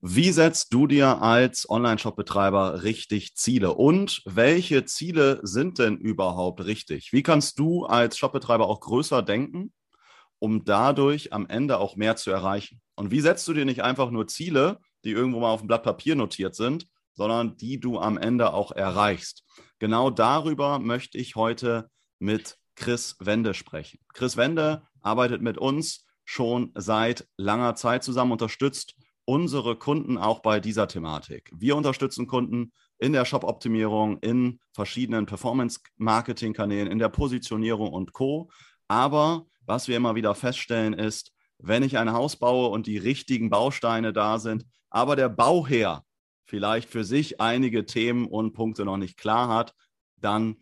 Wie setzt du dir als Online-Shop-Betreiber richtig Ziele? Und welche Ziele sind denn überhaupt richtig? Wie kannst du als Shop-Betreiber auch größer denken, um dadurch am Ende auch mehr zu erreichen? Und wie setzt du dir nicht einfach nur Ziele, die irgendwo mal auf dem Blatt Papier notiert sind, sondern die du am Ende auch erreichst? Genau darüber möchte ich heute mit Chris Wende sprechen. Chris Wende arbeitet mit uns schon seit langer Zeit zusammen, unterstützt unsere Kunden auch bei dieser Thematik. Wir unterstützen Kunden in der Shop-Optimierung, in verschiedenen Performance-Marketing-Kanälen, in der Positionierung und Co. Aber was wir immer wieder feststellen ist, wenn ich ein Haus baue und die richtigen Bausteine da sind, aber der Bauherr vielleicht für sich einige Themen und Punkte noch nicht klar hat, dann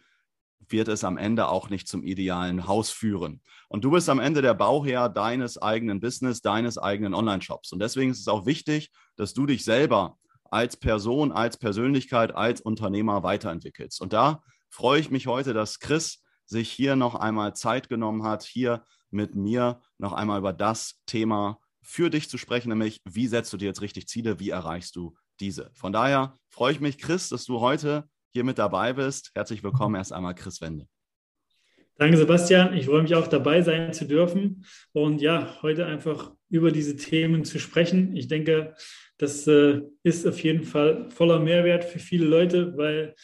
wird es am Ende auch nicht zum idealen Haus führen. Und du bist am Ende der Bauherr deines eigenen Business, deines eigenen Online-Shops. Und deswegen ist es auch wichtig, dass du dich selber als Person, als Persönlichkeit, als Unternehmer weiterentwickelst. Und da freue ich mich heute, dass Chris sich hier noch einmal Zeit genommen hat, hier mit mir noch einmal über das Thema für dich zu sprechen, nämlich wie setzt du dir jetzt richtig Ziele, wie erreichst du diese. Von daher freue ich mich, Chris, dass du heute hier mit dabei bist. Herzlich willkommen erst einmal, Chris Wende. Danke, Sebastian. Ich freue mich auch dabei sein zu dürfen und ja, heute einfach über diese Themen zu sprechen. Ich denke, das äh, ist auf jeden Fall voller Mehrwert für viele Leute, weil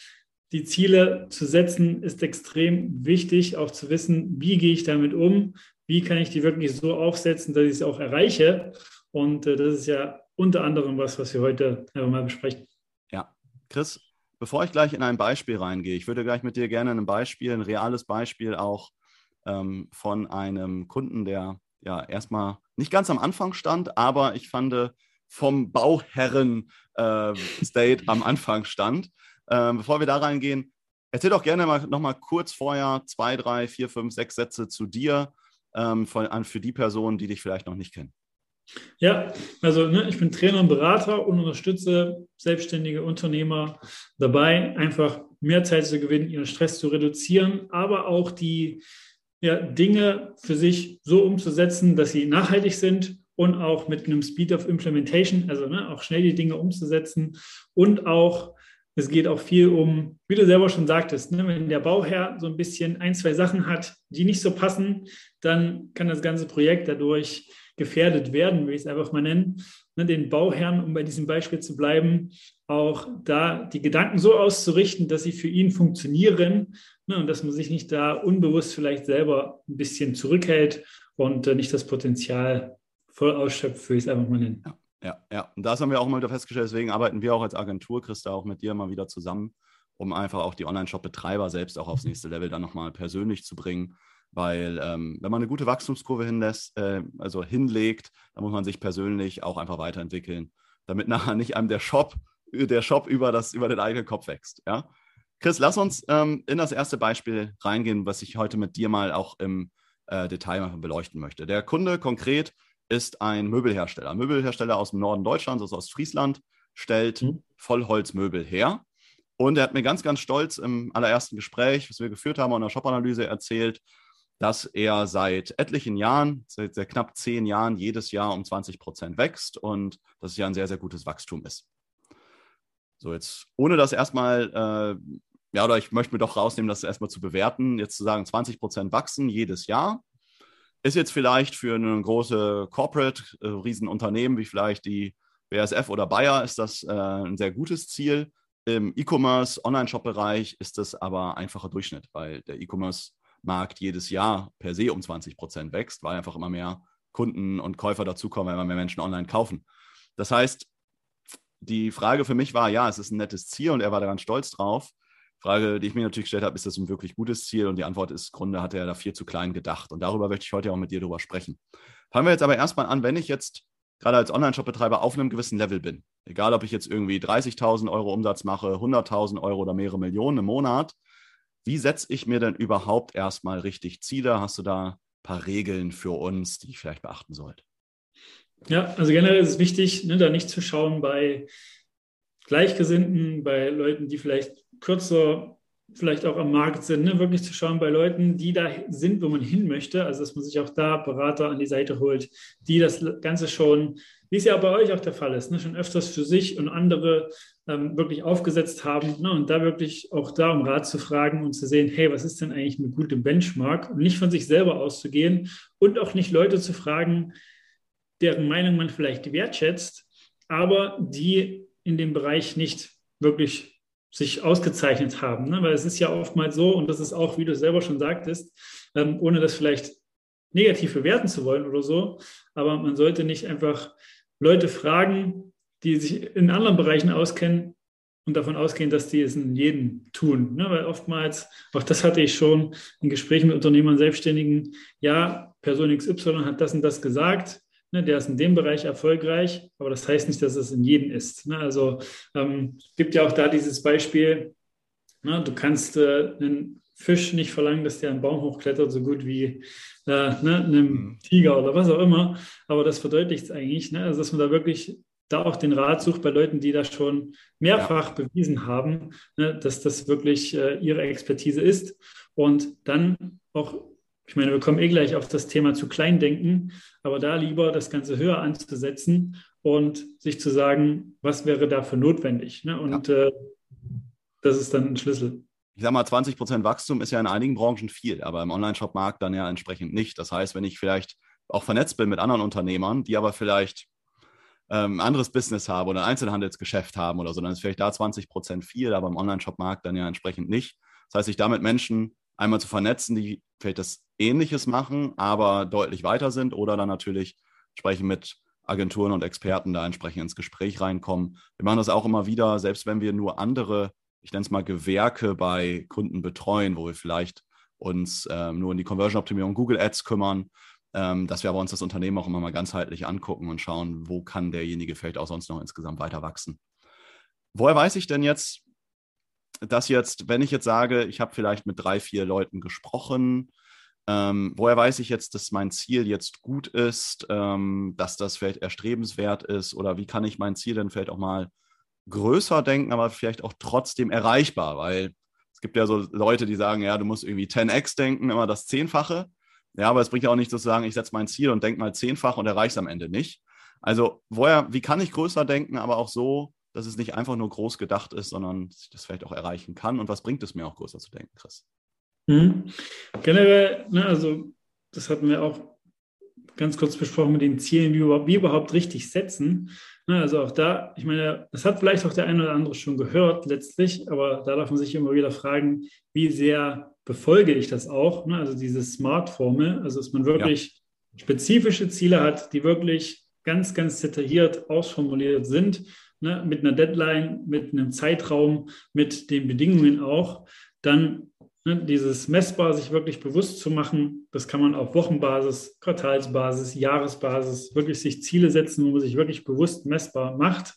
die Ziele zu setzen ist extrem wichtig, auch zu wissen, wie gehe ich damit um, wie kann ich die wirklich so aufsetzen, dass ich es auch erreiche. Und äh, das ist ja unter anderem was, was wir heute einfach mal besprechen. Ja, Chris, Bevor ich gleich in ein Beispiel reingehe, ich würde gleich mit dir gerne ein Beispiel, ein reales Beispiel auch ähm, von einem Kunden, der ja erstmal nicht ganz am Anfang stand, aber ich fand vom Bauherren-State äh, am Anfang stand. Ähm, bevor wir da reingehen, erzähl doch gerne mal noch kurz vorher zwei, drei, vier, fünf, sechs Sätze zu dir ähm, von, für die Personen, die dich vielleicht noch nicht kennen. Ja, also ne, ich bin Trainer und Berater und unterstütze selbstständige Unternehmer dabei, einfach mehr Zeit zu gewinnen, ihren Stress zu reduzieren, aber auch die ja, Dinge für sich so umzusetzen, dass sie nachhaltig sind und auch mit einem Speed of Implementation, also ne, auch schnell die Dinge umzusetzen und auch es geht auch viel um, wie du selber schon sagtest, ne, wenn der Bauherr so ein bisschen ein, zwei Sachen hat, die nicht so passen, dann kann das ganze Projekt dadurch gefährdet werden, will ich es einfach mal nennen, ne, den Bauherrn, um bei diesem Beispiel zu bleiben, auch da die Gedanken so auszurichten, dass sie für ihn funktionieren ne, und dass man sich nicht da unbewusst vielleicht selber ein bisschen zurückhält und äh, nicht das Potenzial voll ausschöpft, will ich es einfach mal nennen. Ja, ja, ja. Und das haben wir auch mal wieder festgestellt, deswegen arbeiten wir auch als Agentur, Christa, auch mit dir mal wieder zusammen, um einfach auch die Online-Shop-Betreiber selbst auch aufs nächste Level dann nochmal persönlich zu bringen weil ähm, wenn man eine gute Wachstumskurve hinlässt, äh, also hinlegt, dann muss man sich persönlich auch einfach weiterentwickeln, damit nachher nicht einem der Shop, der Shop über, das, über den eigenen Kopf wächst. Ja? Chris, lass uns ähm, in das erste Beispiel reingehen, was ich heute mit dir mal auch im äh, Detail beleuchten möchte. Der Kunde konkret ist ein Möbelhersteller. Möbelhersteller aus dem Norden Deutschlands, also aus Friesland, stellt mhm. Vollholzmöbel her. Und er hat mir ganz, ganz stolz im allerersten Gespräch, was wir geführt haben, in der Shop-Analyse erzählt, dass er seit etlichen Jahren, seit, seit knapp zehn Jahren, jedes Jahr um 20 Prozent wächst und dass es ja ein sehr, sehr gutes Wachstum ist. So, jetzt ohne das erstmal, äh, ja, oder ich möchte mir doch rausnehmen, das erstmal zu bewerten, jetzt zu sagen, 20 Prozent wachsen jedes Jahr, ist jetzt vielleicht für eine große Corporate, äh, Riesenunternehmen wie vielleicht die BASF oder Bayer, ist das äh, ein sehr gutes Ziel. Im E-Commerce, Online-Shop-Bereich ist das aber einfacher Durchschnitt, weil der E-Commerce Markt jedes Jahr per se um 20 Prozent wächst, weil einfach immer mehr Kunden und Käufer dazukommen, weil immer mehr Menschen online kaufen. Das heißt, die Frage für mich war, ja, es ist ein nettes Ziel und er war daran stolz drauf. Frage, die ich mir natürlich gestellt habe, ist das ein wirklich gutes Ziel? Und die Antwort ist, Grunde hat er da viel zu klein gedacht. Und darüber möchte ich heute auch mit dir drüber sprechen. Fangen wir jetzt aber erstmal an, wenn ich jetzt gerade als Online-Shop-Betreiber auf einem gewissen Level bin, egal ob ich jetzt irgendwie 30.000 Euro Umsatz mache, 100.000 Euro oder mehrere Millionen im Monat, Wie setze ich mir denn überhaupt erstmal richtig Ziele? Hast du da ein paar Regeln für uns, die ich vielleicht beachten sollte? Ja, also generell ist es wichtig, ne, da nicht zu schauen bei Gleichgesinnten, bei Leuten, die vielleicht kürzer vielleicht auch am Markt sind, ne? wirklich zu schauen bei Leuten, die da sind, wo man hin möchte. Also, dass man sich auch da Berater an die Seite holt, die das Ganze schon, wie es ja bei euch auch der Fall ist, ne? schon öfters für sich und andere ähm, wirklich aufgesetzt haben. Ne? Und da wirklich auch da um Rat zu fragen und zu sehen, hey, was ist denn eigentlich eine gute Benchmark? Und nicht von sich selber auszugehen und auch nicht Leute zu fragen, deren Meinung man vielleicht wertschätzt, aber die in dem Bereich nicht wirklich sich ausgezeichnet haben. Ne? Weil es ist ja oftmals so, und das ist auch, wie du selber schon sagtest, ähm, ohne das vielleicht negativ bewerten zu wollen oder so, aber man sollte nicht einfach Leute fragen, die sich in anderen Bereichen auskennen und davon ausgehen, dass die es in jedem tun. Ne? Weil oftmals, auch das hatte ich schon in Gesprächen mit Unternehmern, Selbstständigen, ja, Person XY hat das und das gesagt, Ne, der ist in dem Bereich erfolgreich, aber das heißt nicht, dass es in jedem ist. Ne? Also ähm, gibt ja auch da dieses Beispiel, ne, du kannst äh, einen Fisch nicht verlangen, dass der einen Baum hochklettert, so gut wie äh, ne, einem mhm. Tiger oder was auch immer. Aber das verdeutlicht es eigentlich, ne? also dass man da wirklich da auch den Rat sucht bei Leuten, die das schon mehrfach ja. bewiesen haben, ne, dass das wirklich äh, ihre Expertise ist. Und dann auch ich meine, wir kommen eh gleich auf das Thema zu Kleindenken, aber da lieber das Ganze höher anzusetzen und sich zu sagen, was wäre dafür notwendig. Ne? Und ja. äh, das ist dann ein Schlüssel. Ich sage mal, 20 Prozent Wachstum ist ja in einigen Branchen viel, aber im Online-Shop-Markt dann ja entsprechend nicht. Das heißt, wenn ich vielleicht auch vernetzt bin mit anderen Unternehmern, die aber vielleicht ähm, ein anderes Business haben oder ein Einzelhandelsgeschäft haben oder so, dann ist vielleicht da 20 Prozent viel, aber im Online-Shop-Markt dann ja entsprechend nicht. Das heißt, ich damit Menschen einmal zu vernetzen, die vielleicht das Ähnliches machen, aber deutlich weiter sind oder dann natürlich sprechen mit Agenturen und Experten da entsprechend ins Gespräch reinkommen. Wir machen das auch immer wieder, selbst wenn wir nur andere, ich nenne es mal Gewerke bei Kunden betreuen, wo wir vielleicht uns ähm, nur in die Conversion-Optimierung Google Ads kümmern, ähm, dass wir aber uns das Unternehmen auch immer mal ganzheitlich angucken und schauen, wo kann derjenige vielleicht auch sonst noch insgesamt weiter wachsen. Woher weiß ich denn jetzt, dass jetzt, wenn ich jetzt sage, ich habe vielleicht mit drei, vier Leuten gesprochen, ähm, woher weiß ich jetzt, dass mein Ziel jetzt gut ist, ähm, dass das vielleicht erstrebenswert ist oder wie kann ich mein Ziel dann vielleicht auch mal größer denken, aber vielleicht auch trotzdem erreichbar, weil es gibt ja so Leute, die sagen, ja, du musst irgendwie 10x denken, immer das Zehnfache. Ja, aber es bringt ja auch nicht zu sagen, ich setze mein Ziel und denke mal zehnfach und erreiche es am Ende nicht. Also, woher, wie kann ich größer denken, aber auch so, dass es nicht einfach nur groß gedacht ist, sondern dass ich das vielleicht auch erreichen kann? Und was bringt es mir auch größer zu denken, Chris? Mhm. Generell, ne, also das hatten wir auch ganz kurz besprochen mit den Zielen, wie wir, überhaupt richtig setzen. Ne, also auch da, ich meine, das hat vielleicht auch der eine oder andere schon gehört letztlich, aber da darf man sich immer wieder fragen, wie sehr befolge ich das auch? Ne? Also diese Smart-Formel, also dass man wirklich ja. spezifische Ziele hat, die wirklich ganz, ganz detailliert ausformuliert sind, ne? mit einer Deadline, mit einem Zeitraum, mit den Bedingungen auch, dann Ne, dieses messbar sich wirklich bewusst zu machen, das kann man auf Wochenbasis, Quartalsbasis, Jahresbasis wirklich sich Ziele setzen, wo man sich wirklich bewusst messbar macht.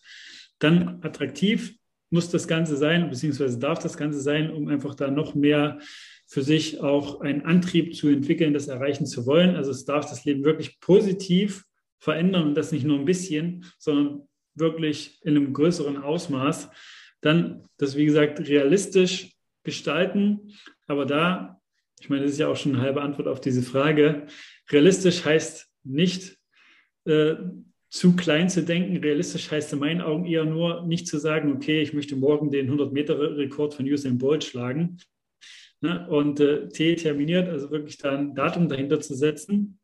Dann attraktiv muss das Ganze sein, beziehungsweise darf das Ganze sein, um einfach da noch mehr für sich auch einen Antrieb zu entwickeln, das erreichen zu wollen. Also es darf das Leben wirklich positiv verändern und das nicht nur ein bisschen, sondern wirklich in einem größeren Ausmaß. Dann das, wie gesagt, realistisch gestalten aber da, ich meine, das ist ja auch schon eine halbe Antwort auf diese Frage. Realistisch heißt nicht äh, zu klein zu denken. Realistisch heißt in meinen Augen eher nur nicht zu sagen, okay, ich möchte morgen den 100-Meter-Rekord von Usain Bolt schlagen. Ne? Und äh, T terminiert, also wirklich da ein Datum dahinter zu setzen.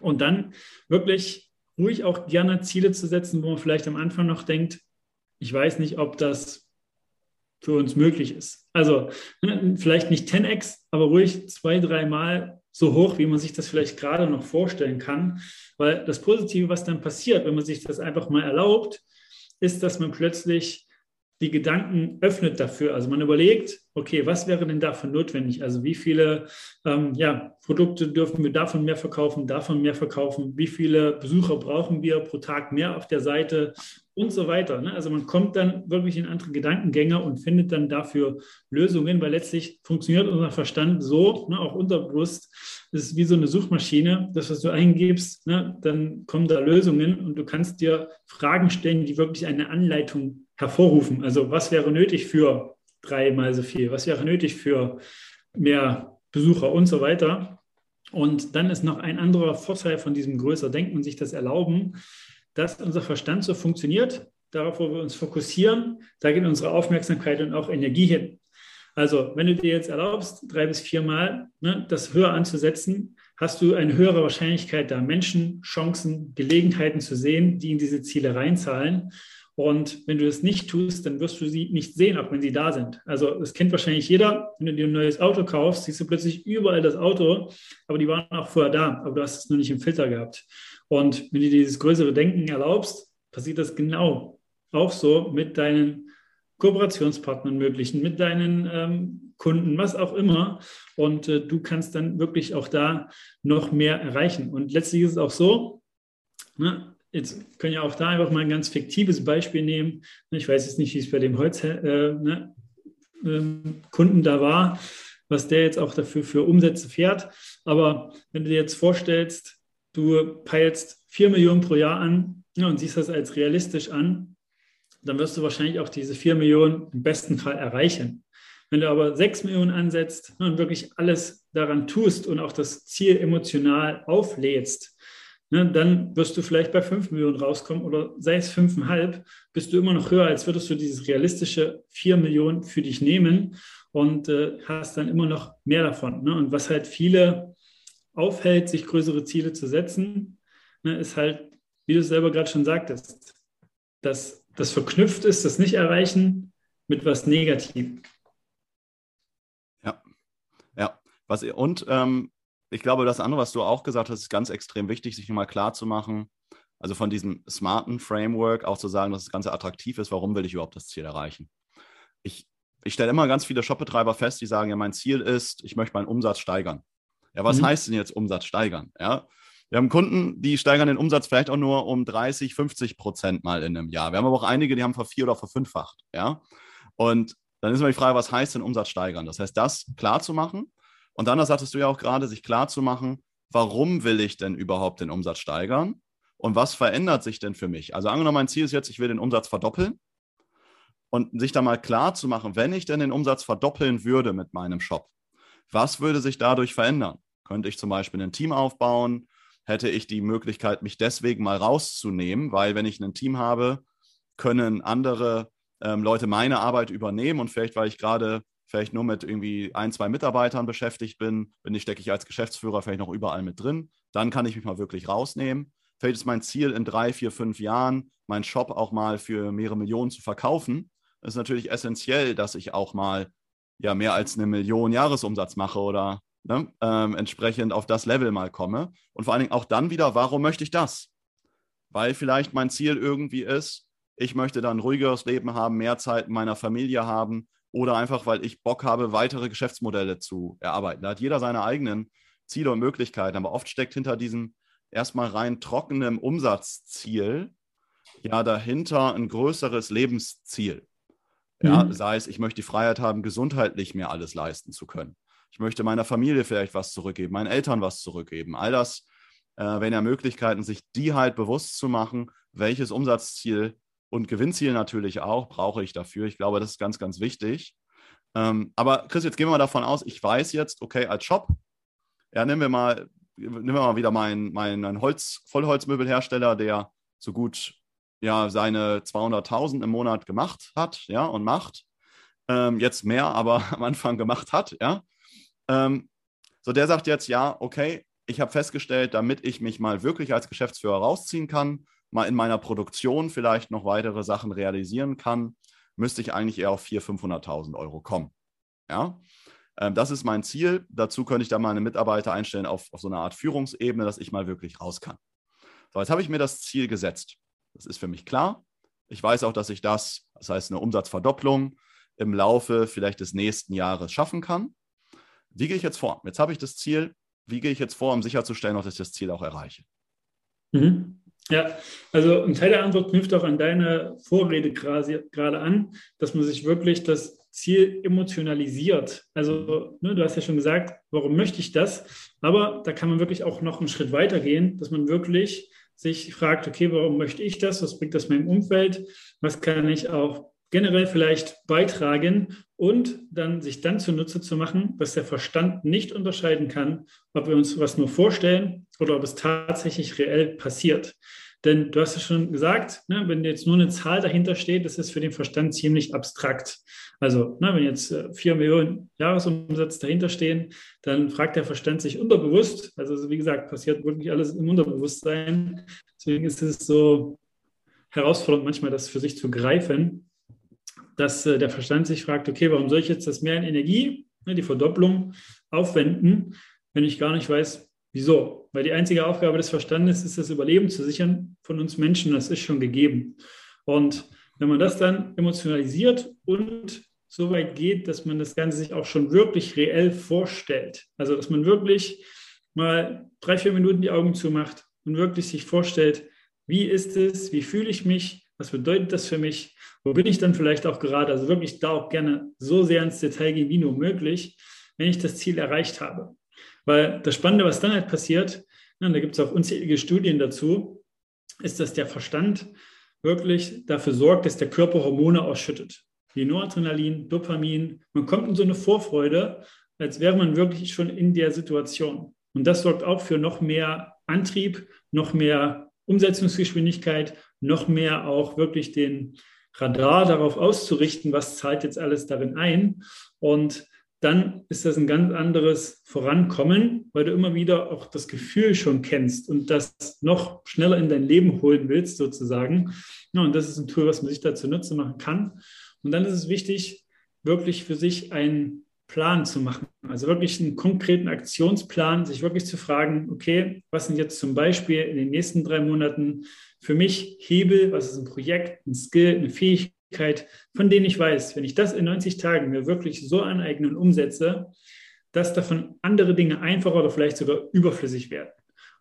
Und dann wirklich ruhig auch gerne Ziele zu setzen, wo man vielleicht am Anfang noch denkt, ich weiß nicht, ob das für uns möglich ist. Also ne, vielleicht nicht 10x, aber ruhig zwei, dreimal so hoch, wie man sich das vielleicht gerade noch vorstellen kann. Weil das Positive, was dann passiert, wenn man sich das einfach mal erlaubt, ist, dass man plötzlich die Gedanken öffnet dafür. Also man überlegt, okay, was wäre denn davon notwendig? Also wie viele ähm, ja, Produkte dürfen wir davon mehr verkaufen, davon mehr verkaufen? Wie viele Besucher brauchen wir pro Tag mehr auf der Seite und so weiter? Ne? Also man kommt dann wirklich in andere Gedankengänge und findet dann dafür Lösungen, weil letztlich funktioniert unser Verstand so, ne, auch unterbewusst, das ist wie so eine Suchmaschine. Das, was du eingibst, ne, dann kommen da Lösungen und du kannst dir Fragen stellen, die wirklich eine Anleitung hervorrufen. Also was wäre nötig für dreimal so viel? Was wäre nötig für mehr Besucher und so weiter? Und dann ist noch ein anderer Vorteil von diesem größer Denken und sich das erlauben, dass unser Verstand so funktioniert. Darauf, wo wir uns fokussieren, da geht unsere Aufmerksamkeit und auch Energie hin. Also, wenn du dir jetzt erlaubst, drei bis viermal ne, das höher anzusetzen, hast du eine höhere Wahrscheinlichkeit, da Menschen, Chancen, Gelegenheiten zu sehen, die in diese Ziele reinzahlen. Und wenn du das nicht tust, dann wirst du sie nicht sehen, auch wenn sie da sind. Also das kennt wahrscheinlich jeder. Wenn du dir ein neues Auto kaufst, siehst du plötzlich überall das Auto, aber die waren auch vorher da, aber du hast es nur nicht im Filter gehabt. Und wenn du dieses größere Denken erlaubst, passiert das genau auch so mit deinen Kooperationspartnern möglichen, mit deinen ähm, Kunden, was auch immer. Und äh, du kannst dann wirklich auch da noch mehr erreichen. Und letztlich ist es auch so, ne, Jetzt können ja auch da einfach mal ein ganz fiktives Beispiel nehmen. Ich weiß jetzt nicht, wie es bei dem Holzkunden äh, ne, äh, da war, was der jetzt auch dafür für Umsätze fährt. Aber wenn du dir jetzt vorstellst, du peilst 4 Millionen pro Jahr an ja, und siehst das als realistisch an, dann wirst du wahrscheinlich auch diese 4 Millionen im besten Fall erreichen. Wenn du aber 6 Millionen ansetzt und wirklich alles daran tust und auch das Ziel emotional auflädst, ne, dann wirst du vielleicht bei 5 Millionen rauskommen oder sei es 5,5, bist du immer noch höher, als würdest du dieses realistische 4 Millionen für dich nehmen und äh, hast dann immer noch mehr davon. Ne? Und was halt viele aufhält, sich größere Ziele zu setzen, ne, ist halt, wie du selber gerade schon sagtest, dass das verknüpft ist, das Nicht-Erreichen mit was Negativem. Ja, ja. Was, und ähm, ich glaube, das andere, was du auch gesagt hast, ist ganz extrem wichtig, sich mal klar zu machen. Also von diesem smarten Framework auch zu sagen, dass das Ganze attraktiv ist. Warum will ich überhaupt das Ziel erreichen? Ich, ich stelle immer ganz viele Shopbetreiber fest, die sagen, ja, mein Ziel ist, ich möchte meinen Umsatz steigern. Ja, was mhm. heißt denn jetzt Umsatz steigern? Ja, wir haben Kunden, die steigern den Umsatz vielleicht auch nur um 30, 50 Prozent mal in einem Jahr. Wir haben aber auch einige, die haben vervier- oder verfünffacht. Ja, und dann ist immer die Frage, was heißt denn Umsatz steigern? Das heißt, das klar zu machen und dann, das hattest du ja auch gerade, sich klar zu machen, warum will ich denn überhaupt den Umsatz steigern? Und was verändert sich denn für mich? Also angenommen, mein Ziel ist jetzt, ich will den Umsatz verdoppeln. Und sich da mal klar zu machen, wenn ich denn den Umsatz verdoppeln würde mit meinem Shop, was würde sich dadurch verändern? Könnte ich zum Beispiel ein Team aufbauen? Hätte ich die Möglichkeit, mich deswegen mal rauszunehmen? Weil wenn ich ein Team habe, können andere ähm, Leute meine Arbeit übernehmen und vielleicht, weil ich gerade vielleicht nur mit irgendwie ein, zwei Mitarbeitern beschäftigt bin, bin ich, stecke ich als Geschäftsführer vielleicht noch überall mit drin, dann kann ich mich mal wirklich rausnehmen. Vielleicht ist mein Ziel in drei, vier, fünf Jahren, meinen Shop auch mal für mehrere Millionen zu verkaufen. Es ist natürlich essentiell, dass ich auch mal ja mehr als eine Million Jahresumsatz mache oder ne, ähm, entsprechend auf das Level mal komme. Und vor allen Dingen auch dann wieder, warum möchte ich das? Weil vielleicht mein Ziel irgendwie ist, ich möchte dann ruhigeres Leben haben, mehr Zeit in meiner Familie haben, oder einfach, weil ich Bock habe, weitere Geschäftsmodelle zu erarbeiten. Da hat jeder seine eigenen Ziele und Möglichkeiten, aber oft steckt hinter diesem erstmal rein trockenen Umsatzziel ja dahinter ein größeres Lebensziel. Ja, mhm. sei es, ich möchte die Freiheit haben, gesundheitlich mir alles leisten zu können. Ich möchte meiner Familie vielleicht was zurückgeben, meinen Eltern was zurückgeben. All das äh, wären ja Möglichkeiten, sich die halt bewusst zu machen, welches Umsatzziel und Gewinnziel natürlich auch, brauche ich dafür. Ich glaube, das ist ganz, ganz wichtig. Ähm, aber Chris, jetzt gehen wir mal davon aus, ich weiß jetzt, okay, als Shop, ja, nehmen wir mal, nehmen wir mal wieder meinen, meinen Holz, Vollholzmöbelhersteller, der so gut ja, seine 200.000 im Monat gemacht hat, ja, und macht. Ähm, jetzt mehr, aber am Anfang gemacht hat, ja. Ähm, so, der sagt jetzt, ja, okay, ich habe festgestellt, damit ich mich mal wirklich als Geschäftsführer rausziehen kann, mal in meiner Produktion vielleicht noch weitere Sachen realisieren kann, müsste ich eigentlich eher auf 400.000, 500.000 Euro kommen. Ja, ähm, das ist mein Ziel. Dazu könnte ich dann meine Mitarbeiter einstellen auf, auf so eine Art Führungsebene, dass ich mal wirklich raus kann. So, jetzt habe ich mir das Ziel gesetzt. Das ist für mich klar. Ich weiß auch, dass ich das, das heißt eine Umsatzverdopplung, im Laufe vielleicht des nächsten Jahres schaffen kann. Wie gehe ich jetzt vor? Jetzt habe ich das Ziel. Wie gehe ich jetzt vor, um sicherzustellen, dass ich das Ziel auch erreiche? Mhm. Ja, also ein Teil der Antwort knüpft auch an deine Vorrede gerade an, dass man sich wirklich das Ziel emotionalisiert. Also ne, du hast ja schon gesagt, warum möchte ich das? Aber da kann man wirklich auch noch einen Schritt weiter gehen, dass man wirklich sich fragt, okay, warum möchte ich das? Was bringt das meinem Umfeld? Was kann ich auch generell vielleicht beitragen und dann sich dann zunutze zu machen, dass der Verstand nicht unterscheiden kann, ob wir uns was nur vorstellen oder ob es tatsächlich reell passiert. Denn du hast es schon gesagt, ne, wenn jetzt nur eine Zahl dahinter steht, das ist für den Verstand ziemlich abstrakt. Also ne, wenn jetzt äh, vier Millionen Jahresumsatz dahinter stehen, dann fragt der Verstand sich unterbewusst, also wie gesagt, passiert wirklich alles im Unterbewusstsein. Deswegen ist es so herausfordernd manchmal, das für sich zu greifen, dass äh, der Verstand sich fragt, okay, warum soll ich jetzt das mehr in Energie, ne, die Verdopplung, aufwenden, wenn ich gar nicht weiß, Wieso? Weil die einzige Aufgabe des Verstandes ist, das Überleben zu sichern von uns Menschen. Das ist schon gegeben. Und wenn man das dann emotionalisiert und so weit geht, dass man das Ganze sich auch schon wirklich reell vorstellt, also dass man wirklich mal drei, vier Minuten die Augen zumacht und wirklich sich vorstellt, wie ist es, wie fühle ich mich, was bedeutet das für mich, wo bin ich dann vielleicht auch gerade, also wirklich da auch gerne so sehr ins Detail gehen, wie nur möglich, wenn ich das Ziel erreicht habe. Weil das Spannende, was dann halt passiert, ne, da gibt es auch unzählige Studien dazu, ist, dass der Verstand wirklich dafür sorgt, dass der Körper Hormone ausschüttet. Wie Noradrenalin, Dopamin. Man kommt in so eine Vorfreude, als wäre man wirklich schon in der Situation. Und das sorgt auch für noch mehr Antrieb, noch mehr Umsetzungsgeschwindigkeit, noch mehr auch wirklich den Radar darauf auszurichten, was zahlt jetzt alles darin ein. Und dann ist das ein ganz anderes Vorankommen, weil du immer wieder auch das Gefühl schon kennst und das noch schneller in dein Leben holen willst, sozusagen. Ja, und das ist ein Tool, was man sich dazu nutzen machen kann. Und dann ist es wichtig, wirklich für sich einen Plan zu machen. Also wirklich einen konkreten Aktionsplan, sich wirklich zu fragen, okay, was sind jetzt zum Beispiel in den nächsten drei Monaten für mich Hebel, was ist ein Projekt, ein Skill, eine Fähigkeit, von denen ich weiß, wenn ich das in 90 Tagen mir wirklich so aneignen und umsetze, dass davon andere Dinge einfacher oder vielleicht sogar überflüssig werden.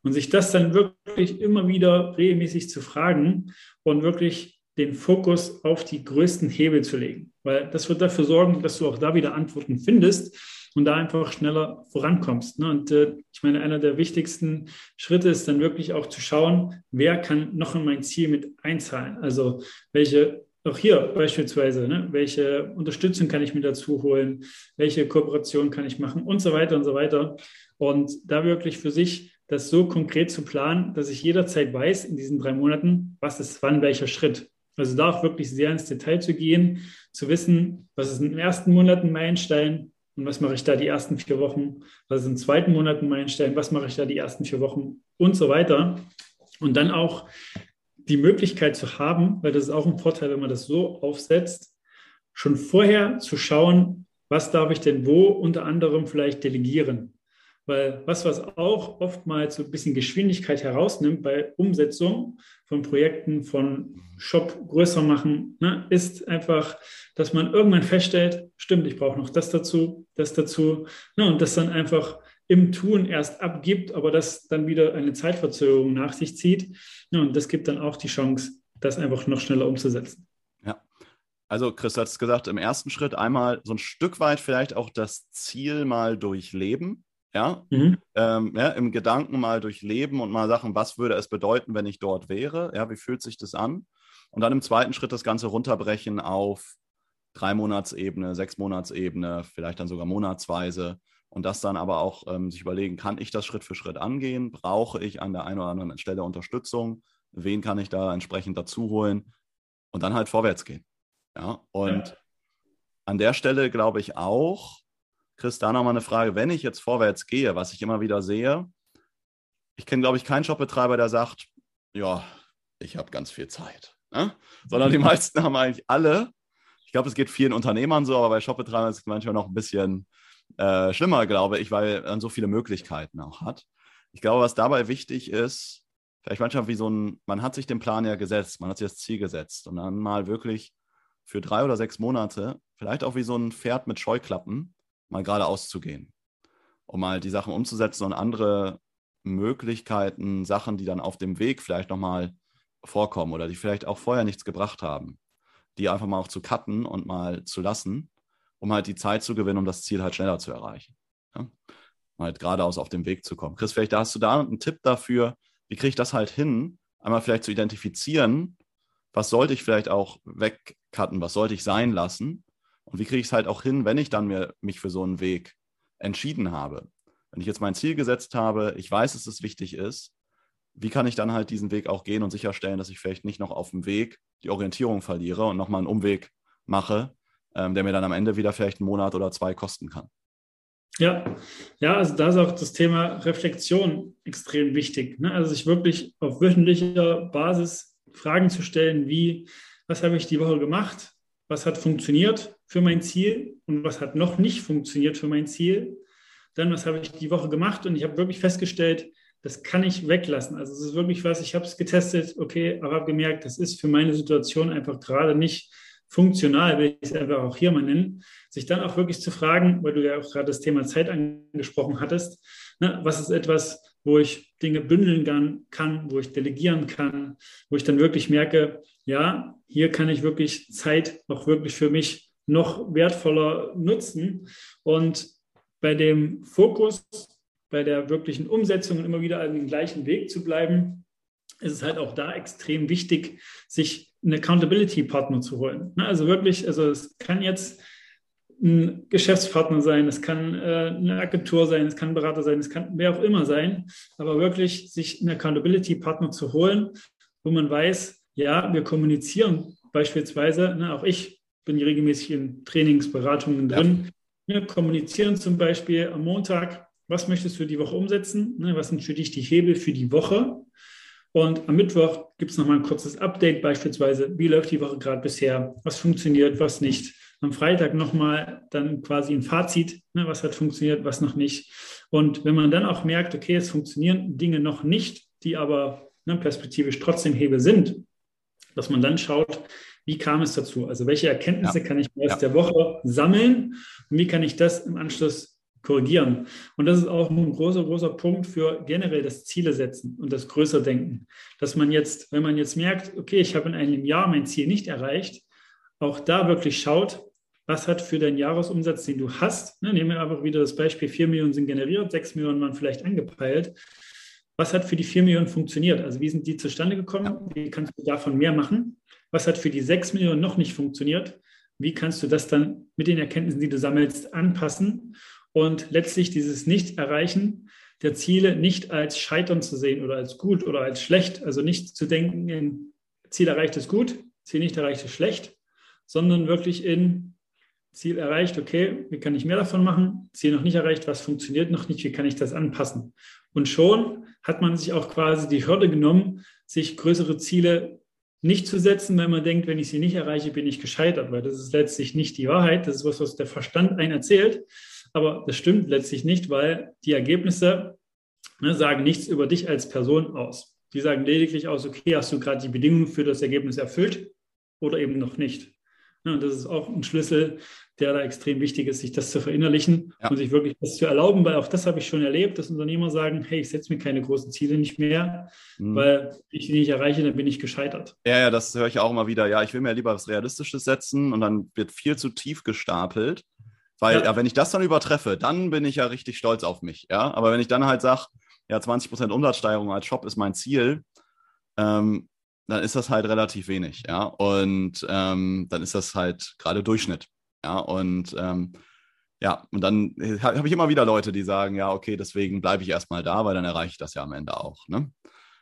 Und sich das dann wirklich immer wieder regelmäßig zu fragen und wirklich den Fokus auf die größten Hebel zu legen. Weil das wird dafür sorgen, dass du auch da wieder Antworten findest und da einfach schneller vorankommst. Ne? Und äh, ich meine, einer der wichtigsten Schritte ist dann wirklich auch zu schauen, wer kann noch in mein Ziel mit einzahlen. Also welche auch hier beispielsweise, ne, welche Unterstützung kann ich mir dazu holen, welche Kooperation kann ich machen und so weiter und so weiter. Und da wirklich für sich das so konkret zu planen, dass ich jederzeit weiß in diesen drei Monaten, was ist wann welcher Schritt. Also da auch wirklich sehr ins Detail zu gehen, zu wissen, was ist den ersten Monaten Meilenstein und was mache ich da die ersten vier Wochen, was ist den zweiten Monaten Meilenstein, was mache ich da die ersten vier Wochen und so weiter. Und dann auch die Möglichkeit zu haben, weil das ist auch ein Vorteil, wenn man das so aufsetzt, schon vorher zu schauen, was darf ich denn wo unter anderem vielleicht delegieren. Weil was, was auch oftmals so ein bisschen Geschwindigkeit herausnimmt bei Umsetzung von Projekten, von Shop größer machen, ne, ist einfach, dass man irgendwann feststellt, stimmt, ich brauche noch das dazu, das dazu, ne, und das dann einfach im Tun erst abgibt, aber das dann wieder eine Zeitverzögerung nach sich zieht. Ja, und das gibt dann auch die Chance, das einfach noch schneller umzusetzen. Ja. Also, Chris hat es gesagt, im ersten Schritt einmal so ein Stück weit vielleicht auch das Ziel mal durchleben. Ja? Mhm. Ähm, ja, im Gedanken mal durchleben und mal sagen, was würde es bedeuten, wenn ich dort wäre? Ja, wie fühlt sich das an? Und dann im zweiten Schritt das Ganze runterbrechen auf drei Monatsebene, sechs Monatsebene, vielleicht dann sogar monatsweise und das dann aber auch ähm, sich überlegen, kann ich das Schritt für Schritt angehen? Brauche ich an der einen oder anderen Stelle Unterstützung? Wen kann ich da entsprechend dazu holen? Und dann halt vorwärts gehen. Ja, und ja. an der Stelle glaube ich auch, Chris, da nochmal eine Frage, wenn ich jetzt vorwärts gehe, was ich immer wieder sehe, ich kenne, glaube ich, keinen Shopbetreiber, der sagt, ja, ich habe ganz viel Zeit. Ne? Sondern die meisten haben eigentlich alle, ich glaube, es geht vielen Unternehmern so, aber bei Shopbetreibern ist es manchmal noch ein bisschen äh, schlimmer, glaube ich, weil man so viele Möglichkeiten auch hat. Ich glaube, was dabei wichtig ist, vielleicht manchmal wie so ein, man hat sich den Plan ja gesetzt, man hat sich das Ziel gesetzt und dann mal wirklich für drei oder sechs Monate, vielleicht auch wie so ein Pferd mit Scheuklappen, mal geradeaus zu gehen, um mal die Sachen umzusetzen und andere Möglichkeiten, Sachen, die dann auf dem Weg vielleicht nochmal vorkommen oder die vielleicht auch vorher nichts gebracht haben, die einfach mal auch zu cutten und mal zu lassen, um halt die Zeit zu gewinnen, um das Ziel halt schneller zu erreichen. Ja? Um halt geradeaus auf dem Weg zu kommen. Chris, vielleicht hast du da einen Tipp dafür, wie kriege ich das halt hin, einmal vielleicht zu identifizieren, was sollte ich vielleicht auch wegcutten, was sollte ich sein lassen und wie kriege ich es halt auch hin, wenn ich dann mir, mich für so einen Weg entschieden habe. Wenn ich jetzt mein Ziel gesetzt habe, ich weiß, dass es wichtig ist, wie kann ich dann halt diesen Weg auch gehen und sicherstellen, dass ich vielleicht nicht noch auf dem Weg die Orientierung verliere und nochmal einen Umweg mache, ähm, der mir dann am Ende wieder vielleicht einen Monat oder zwei kosten kann. Ja, ja, also da ist auch das Thema Reflexion extrem wichtig. Ne? Also sich wirklich auf wöchentlicher Basis Fragen zu stellen, wie, was habe ich die Woche gemacht? Was hat funktioniert für mein Ziel und was hat noch nicht funktioniert für mein Ziel? Dann, was habe ich die Woche gemacht? Und ich habe wirklich festgestellt, das kann ich weglassen. Also es ist wirklich was, ich habe es getestet, okay, aber habe gemerkt, das ist für meine Situation einfach gerade nicht funktional, will ich es einfach auch hier mal nennen, sich dann auch wirklich zu fragen, weil du ja auch gerade das Thema Zeit angesprochen hattest, ne, was ist etwas, wo ich Dinge bündeln kann, kann, wo ich delegieren kann, wo ich dann wirklich merke, ja, hier kann ich wirklich Zeit auch wirklich für mich noch wertvoller nutzen. Und bei dem Fokus bei der wirklichen Umsetzung und immer wieder an den gleichen Weg zu bleiben, ist es halt auch da extrem wichtig, sich einen Accountability-Partner zu holen. Ne, also wirklich, also es kann jetzt ein Geschäftspartner sein, es kann äh, eine Agentur sein, es kann ein Berater sein, es kann wer auch immer sein, aber wirklich sich einen Accountability-Partner zu holen, wo man weiß, ja, wir kommunizieren beispielsweise, ne, auch ich bin regelmäßig in Trainingsberatungen drin, ja. wir kommunizieren zum Beispiel am Montag, was möchtest du die Woche umsetzen? Ne? Was sind für dich die Hebel für die Woche? Und am Mittwoch gibt es nochmal ein kurzes Update, beispielsweise, wie läuft die Woche gerade bisher, was funktioniert, was nicht. Am Freitag nochmal dann quasi ein Fazit, ne, was hat funktioniert, was noch nicht. Und wenn man dann auch merkt, okay, es funktionieren Dinge noch nicht, die aber ne, perspektivisch trotzdem Hebel sind, dass man dann schaut, wie kam es dazu? Also welche Erkenntnisse ja. kann ich aus ja. der Woche sammeln und wie kann ich das im Anschluss korrigieren. Und das ist auch ein großer, großer Punkt für generell das Ziele setzen und das größer denken. Dass man jetzt, wenn man jetzt merkt, okay, ich habe in einem Jahr mein Ziel nicht erreicht, auch da wirklich schaut, was hat für deinen Jahresumsatz, den du hast, ne, nehmen wir einfach wieder das Beispiel, 4 Millionen sind generiert, 6 Millionen waren vielleicht angepeilt. Was hat für die 4 Millionen funktioniert? Also wie sind die zustande gekommen? Wie kannst du davon mehr machen? Was hat für die 6 Millionen noch nicht funktioniert? Wie kannst du das dann mit den Erkenntnissen, die du sammelst, anpassen? und letztlich dieses Nicht-Erreichen der Ziele nicht als Scheitern zu sehen oder als gut oder als schlecht. Also nicht zu denken in Ziel erreicht ist gut, Ziel nicht erreicht ist schlecht, sondern wirklich in Ziel erreicht, okay, wie kann ich mehr davon machen? Ziel noch nicht erreicht, was funktioniert noch nicht, wie kann ich das anpassen? Und schon hat man sich auch quasi die Hürde genommen, sich größere Ziele nicht zu setzen, weil man denkt, wenn ich sie nicht erreiche, bin ich gescheitert, weil das ist letztlich nicht die Wahrheit. Das ist was, was der Verstand einen erzählt. Aber das stimmt letztlich nicht, weil die Ergebnisse ne, sagen nichts über dich als Person aus. Die sagen lediglich aus, okay, hast du gerade die Bedingungen für das Ergebnis erfüllt oder eben noch nicht. Ja, das ist auch ein Schlüssel, der da extrem wichtig ist, sich das zu verinnerlichen ja. und sich wirklich das zu erlauben, weil auch das habe ich schon erlebt, dass Unternehmer sagen, hey, ich setze mir keine großen Ziele nicht mehr, mhm. weil ich die nicht erreiche, dann bin ich gescheitert. Ja, ja, das höre ich auch immer wieder. Ja, ich will mir lieber was Realistisches setzen und dann wird viel zu tief gestapelt weil ja. ja. wenn ich das dann übertreffe, dann bin ich ja richtig stolz auf mich. Ja, aber wenn ich dann halt sage, ja, 20% Umsatzsteigerung als Shop ist mein Ziel, ähm, dann ist das halt relativ wenig. Ja, und ähm, dann ist das halt gerade Durchschnitt. Ja, und ähm, ja, und dann habe ich immer wieder Leute, die sagen, ja, okay, deswegen bleibe ich erstmal da, weil dann erreiche ich das ja am Ende auch. Ne? Mhm.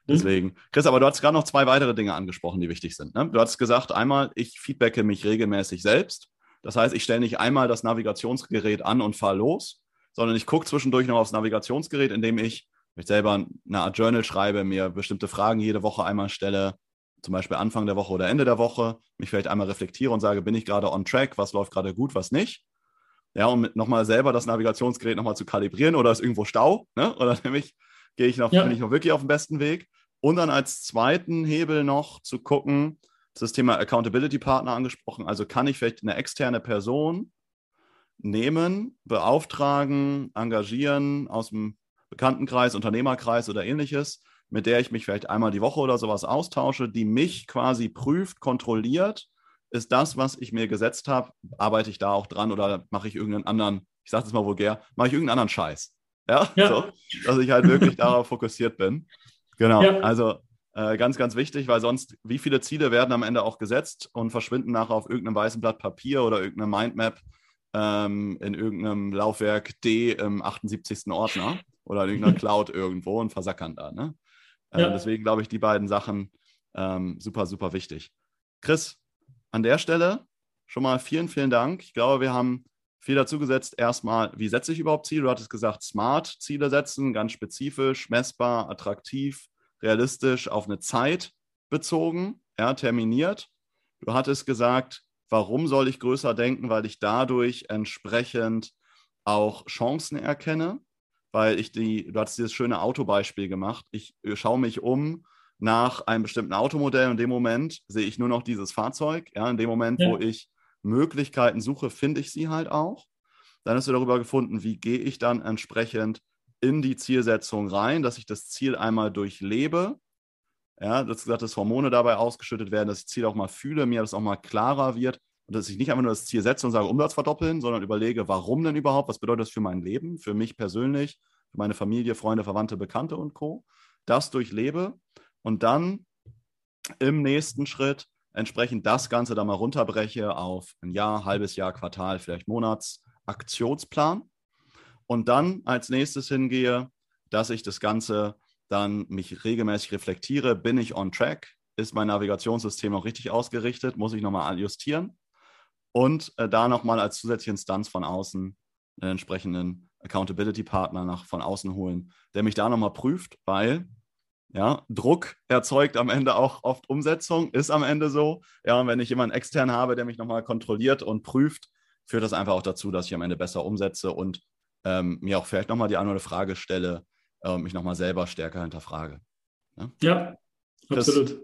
Deswegen, Chris, aber du hast gerade noch zwei weitere Dinge angesprochen, die wichtig sind. Ne? Du hast gesagt, einmal, ich feedbacke mich regelmäßig selbst. Das heißt, ich stelle nicht einmal das Navigationsgerät an und fahre los, sondern ich gucke zwischendurch noch aufs Navigationsgerät, indem ich mich selber eine Art Journal schreibe, mir bestimmte Fragen jede Woche einmal stelle, zum Beispiel Anfang der Woche oder Ende der Woche, mich vielleicht einmal reflektiere und sage, bin ich gerade on track, was läuft gerade gut, was nicht. Ja, um nochmal selber das Navigationsgerät nochmal zu kalibrieren oder ist irgendwo Stau, ne? oder nämlich gehe ich noch, ja. bin ich noch wirklich auf dem besten Weg. Und dann als zweiten Hebel noch zu gucken, das Thema Accountability Partner angesprochen. Also kann ich vielleicht eine externe Person nehmen, beauftragen, engagieren aus dem Bekanntenkreis, Unternehmerkreis oder ähnliches, mit der ich mich vielleicht einmal die Woche oder sowas austausche, die mich quasi prüft, kontrolliert. Ist das, was ich mir gesetzt habe, arbeite ich da auch dran oder mache ich irgendeinen anderen, ich sage es mal vulgär, mache ich irgendeinen anderen Scheiß? Ja, ja. So, dass ich halt wirklich darauf fokussiert bin. Genau, ja. also äh, ganz, ganz wichtig, weil sonst, wie viele Ziele werden am Ende auch gesetzt und verschwinden nachher auf irgendeinem weißen Blatt Papier oder irgendeiner Mindmap ähm, in irgendeinem Laufwerk D im 78. Ordner oder in irgendeiner Cloud irgendwo und versackern da. Ne? Äh, ja. Deswegen glaube ich, die beiden Sachen ähm, super, super wichtig. Chris, an der Stelle schon mal vielen, vielen Dank. Ich glaube, wir haben viel dazu gesetzt. Erstmal, wie setze ich überhaupt Ziele? Du hattest gesagt, smart Ziele setzen, ganz spezifisch, messbar, attraktiv, realistisch, auf eine Zeit bezogen, ja, terminiert. Du hattest gesagt, warum soll ich größer denken? Weil ich dadurch entsprechend auch Chancen erkenne, weil ich die, du hast dieses schöne Autobeispiel gemacht. Ich schaue mich um nach einem bestimmten Automodell und in dem Moment sehe ich nur noch dieses Fahrzeug. Ja, in dem Moment, ja. wo ich Möglichkeiten suche, finde ich sie halt auch. Dann hast du darüber gefunden, wie gehe ich dann entsprechend in die Zielsetzung rein, dass ich das Ziel einmal durchlebe. Ja, dass, dass Hormone dabei ausgeschüttet werden, dass ich das Ziel auch mal fühle, mir das auch mal klarer wird und dass ich nicht einfach nur das Ziel setze und sage, Umsatz verdoppeln, sondern überlege, warum denn überhaupt, was bedeutet das für mein Leben, für mich persönlich, für meine Familie, Freunde, Verwandte, Bekannte und Co. Das durchlebe und dann im nächsten Schritt entsprechend das Ganze dann mal runterbreche auf ein Jahr, halbes Jahr, Quartal, vielleicht Monats Aktionsplan und dann als nächstes hingehe, dass ich das Ganze dann mich regelmäßig reflektiere, bin ich on track, ist mein Navigationssystem noch richtig ausgerichtet, muss ich nochmal justieren und äh, da nochmal als zusätzliche Instanz von außen einen entsprechenden Accountability-Partner von außen holen, der mich da nochmal prüft, weil ja, Druck erzeugt am Ende auch oft Umsetzung, ist am Ende so. Ja, und wenn ich jemanden extern habe, der mich nochmal kontrolliert und prüft, führt das einfach auch dazu, dass ich am Ende besser umsetze und ähm, mir auch vielleicht nochmal die andere Frage stelle, äh, mich nochmal selber stärker hinterfrage. Ja, ja absolut. Chris,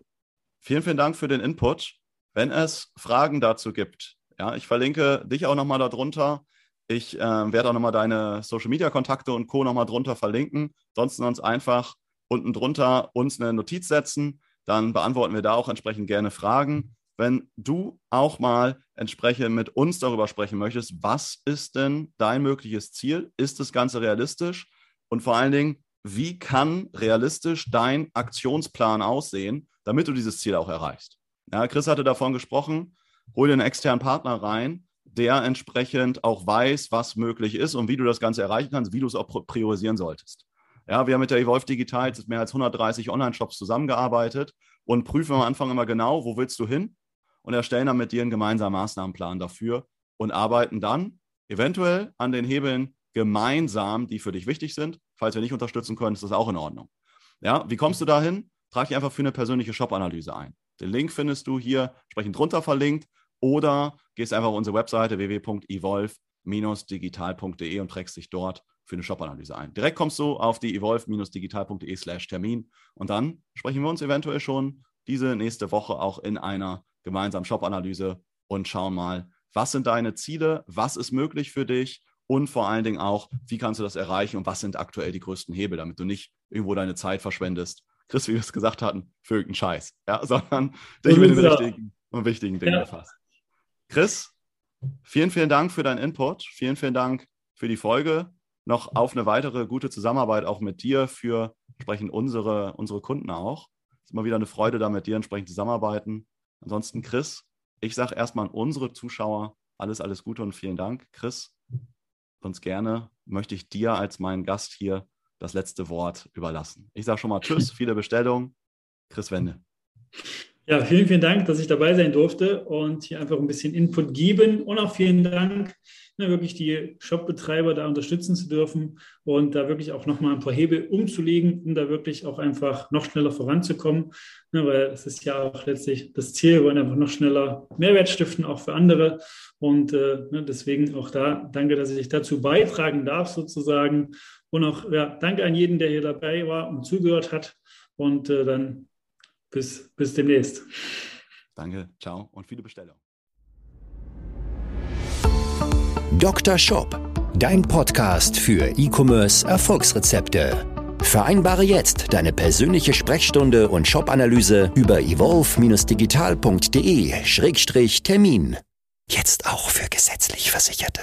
vielen, vielen Dank für den Input. Wenn es Fragen dazu gibt, ja, ich verlinke dich auch nochmal darunter. Ich äh, werde auch nochmal deine Social Media Kontakte und Co. nochmal drunter verlinken. Sonst uns einfach unten drunter uns eine Notiz setzen. Dann beantworten wir da auch entsprechend gerne Fragen wenn du auch mal entsprechend mit uns darüber sprechen möchtest, was ist denn dein mögliches Ziel? Ist das Ganze realistisch? Und vor allen Dingen, wie kann realistisch dein Aktionsplan aussehen, damit du dieses Ziel auch erreichst? Ja, Chris hatte davon gesprochen, hol dir einen externen Partner rein, der entsprechend auch weiß, was möglich ist und wie du das Ganze erreichen kannst, wie du es auch priorisieren solltest. Ja, wir haben mit der Evolve Digital jetzt mehr als 130 Online-Shops zusammengearbeitet und prüfen am Anfang immer genau, wo willst du hin? und erstellen dann mit dir einen gemeinsamen Maßnahmenplan dafür und arbeiten dann eventuell an den Hebeln gemeinsam, die für dich wichtig sind. Falls wir nicht unterstützen können, ist das auch in Ordnung. Ja, wie kommst du dahin? Trag dich einfach für eine persönliche Shop-Analyse ein. Den Link findest du hier entsprechend drunter verlinkt oder gehst einfach auf unsere Webseite www.evolve-digital.de und trägst dich dort für eine Shop-Analyse ein. Direkt kommst du auf die evolve-digital.de slash Termin und dann sprechen wir uns eventuell schon diese nächste Woche auch in einer gemeinsam Shop-Analyse und schauen mal, was sind deine Ziele, was ist möglich für dich und vor allen Dingen auch, wie kannst du das erreichen und was sind aktuell die größten Hebel, damit du nicht irgendwo deine Zeit verschwendest. Chris, wie wir es gesagt hatten, für irgendeinen Scheiß, ja, sondern dich mit den richtigen und wichtigen Dingen ja. befasst. Chris, vielen, vielen Dank für deinen Input. Vielen, vielen Dank für die Folge. Noch auf eine weitere gute Zusammenarbeit auch mit dir für entsprechend unsere, unsere Kunden auch. Es ist immer wieder eine Freude, da mit dir entsprechend zusammenarbeiten. Ansonsten, Chris, ich sage erstmal an unsere Zuschauer alles, alles Gute und vielen Dank. Chris, sonst gerne möchte ich dir als meinen Gast hier das letzte Wort überlassen. Ich sage schon mal Tschüss, viele Bestellungen. Chris Wende. Ja, vielen, vielen Dank, dass ich dabei sein durfte und hier einfach ein bisschen Input geben. Und auch vielen Dank, ne, wirklich die Shopbetreiber da unterstützen zu dürfen und da wirklich auch nochmal ein paar Hebel umzulegen, um da wirklich auch einfach noch schneller voranzukommen. Ne, weil es ist ja auch letztlich das Ziel, wir wollen einfach noch schneller Mehrwert stiften, auch für andere. Und äh, ne, deswegen auch da danke, dass ich dazu beitragen darf, sozusagen. Und auch ja, danke an jeden, der hier dabei war und zugehört hat. und äh, dann bis, bis demnächst. Danke, ciao und viele Bestellungen. Dr. Shop, dein Podcast für E-Commerce Erfolgsrezepte. Vereinbare jetzt deine persönliche Sprechstunde und Shop-Analyse über evolve-digital.de-termin. Jetzt auch für gesetzlich Versicherte.